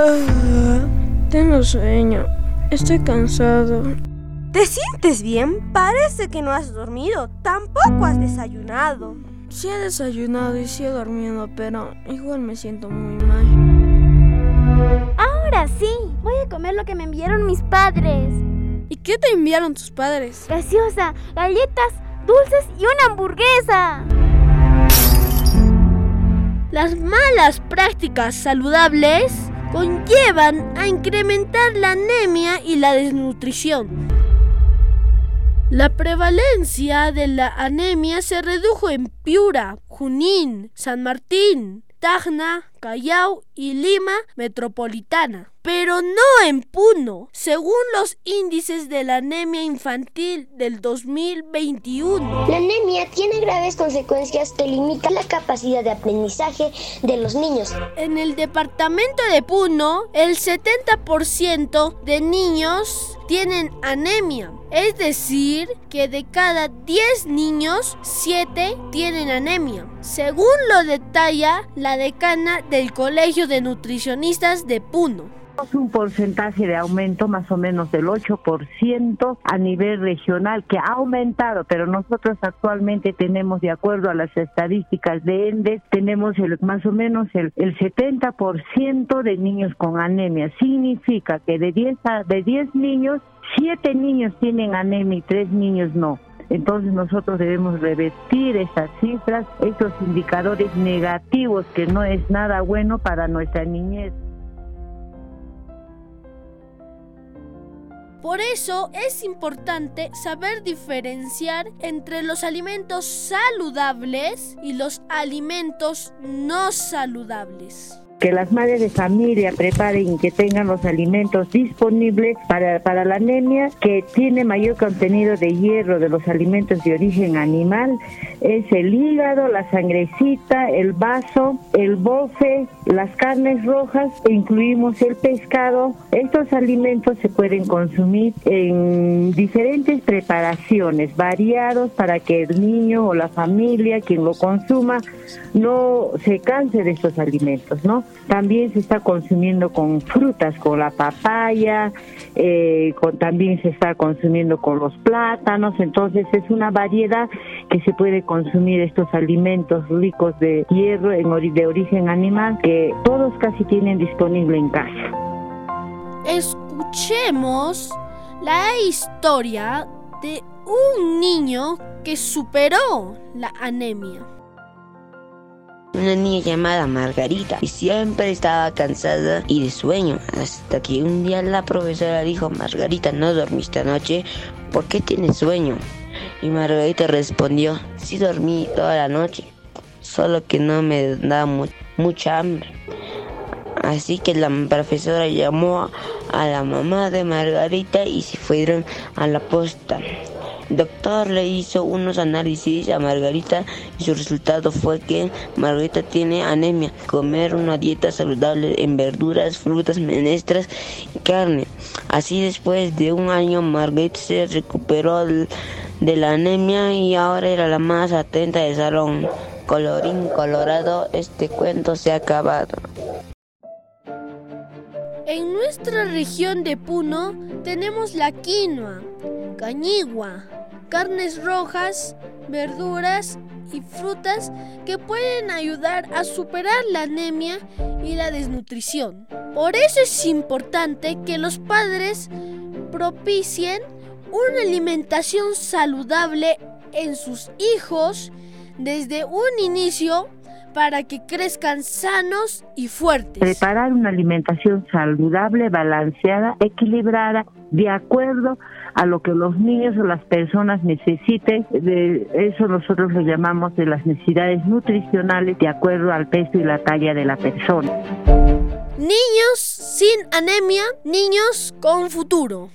Ah, tengo sueño. Estoy cansado. ¿Te sientes bien? Parece que no has dormido. Tampoco has desayunado. Sí he desayunado y sí he dormido, pero igual me siento muy mal. Ahora sí, voy a comer lo que me enviaron mis padres. ¿Y qué te enviaron tus padres? Graciosa, galletas, dulces y una hamburguesa. Las malas prácticas saludables conllevan a incrementar la anemia y la desnutrición. La prevalencia de la anemia se redujo en Piura, Junín, San Martín, Tacna, Callao y Lima metropolitana, pero no en Puno, según los índices de la anemia infantil del 2021. La anemia tiene graves consecuencias que limitan la capacidad de aprendizaje de los niños. En el departamento de Puno, el 70% de niños tienen anemia. Es decir, que de cada 10 niños, 7 tienen anemia. Según lo detalla la decana del Colegio de Nutricionistas de Puno. Un porcentaje de aumento más o menos del 8% a nivel regional que ha aumentado, pero nosotros actualmente tenemos, de acuerdo a las estadísticas de ENDES, tenemos el, más o menos el, el 70% de niños con anemia. Significa que de 10, a, de 10 niños, 7 niños tienen anemia y 3 niños no. Entonces nosotros debemos revertir esas cifras, esos indicadores negativos que no es nada bueno para nuestra niñez. Por eso es importante saber diferenciar entre los alimentos saludables y los alimentos no saludables que las madres de familia preparen y que tengan los alimentos disponibles para, para la anemia, que tiene mayor contenido de hierro de los alimentos de origen animal, es el hígado, la sangrecita, el vaso, el bofe, las carnes rojas, e incluimos el pescado. Estos alimentos se pueden consumir en diferentes preparaciones, variados para que el niño o la familia, quien lo consuma, no se canse de estos alimentos, ¿no? También se está consumiendo con frutas, con la papaya, eh, también se está consumiendo con los plátanos, entonces es una variedad que se puede consumir estos alimentos ricos de hierro de origen animal que todos casi tienen disponible en casa. Escuchemos la historia de un niño que superó la anemia una niña llamada Margarita y siempre estaba cansada y de sueño hasta que un día la profesora dijo Margarita no dormiste anoche ¿por qué tienes sueño? y Margarita respondió sí dormí toda la noche solo que no me da mucha hambre así que la profesora llamó a la mamá de Margarita y se fueron a la posta doctor le hizo unos análisis a Margarita y su resultado fue que Margarita tiene anemia. Comer una dieta saludable en verduras, frutas, menestras y carne. Así después de un año Margarita se recuperó de la anemia y ahora era la más atenta del salón. Colorín colorado, este cuento se ha acabado. En nuestra región de Puno tenemos la quinoa, cañigua, carnes rojas, verduras y frutas que pueden ayudar a superar la anemia y la desnutrición. Por eso es importante que los padres propicien una alimentación saludable en sus hijos desde un inicio para que crezcan sanos y fuertes. Preparar una alimentación saludable, balanceada, equilibrada, de acuerdo a lo que los niños o las personas necesiten. De eso nosotros lo llamamos de las necesidades nutricionales de acuerdo al peso y la talla de la persona. Niños sin anemia, niños con futuro.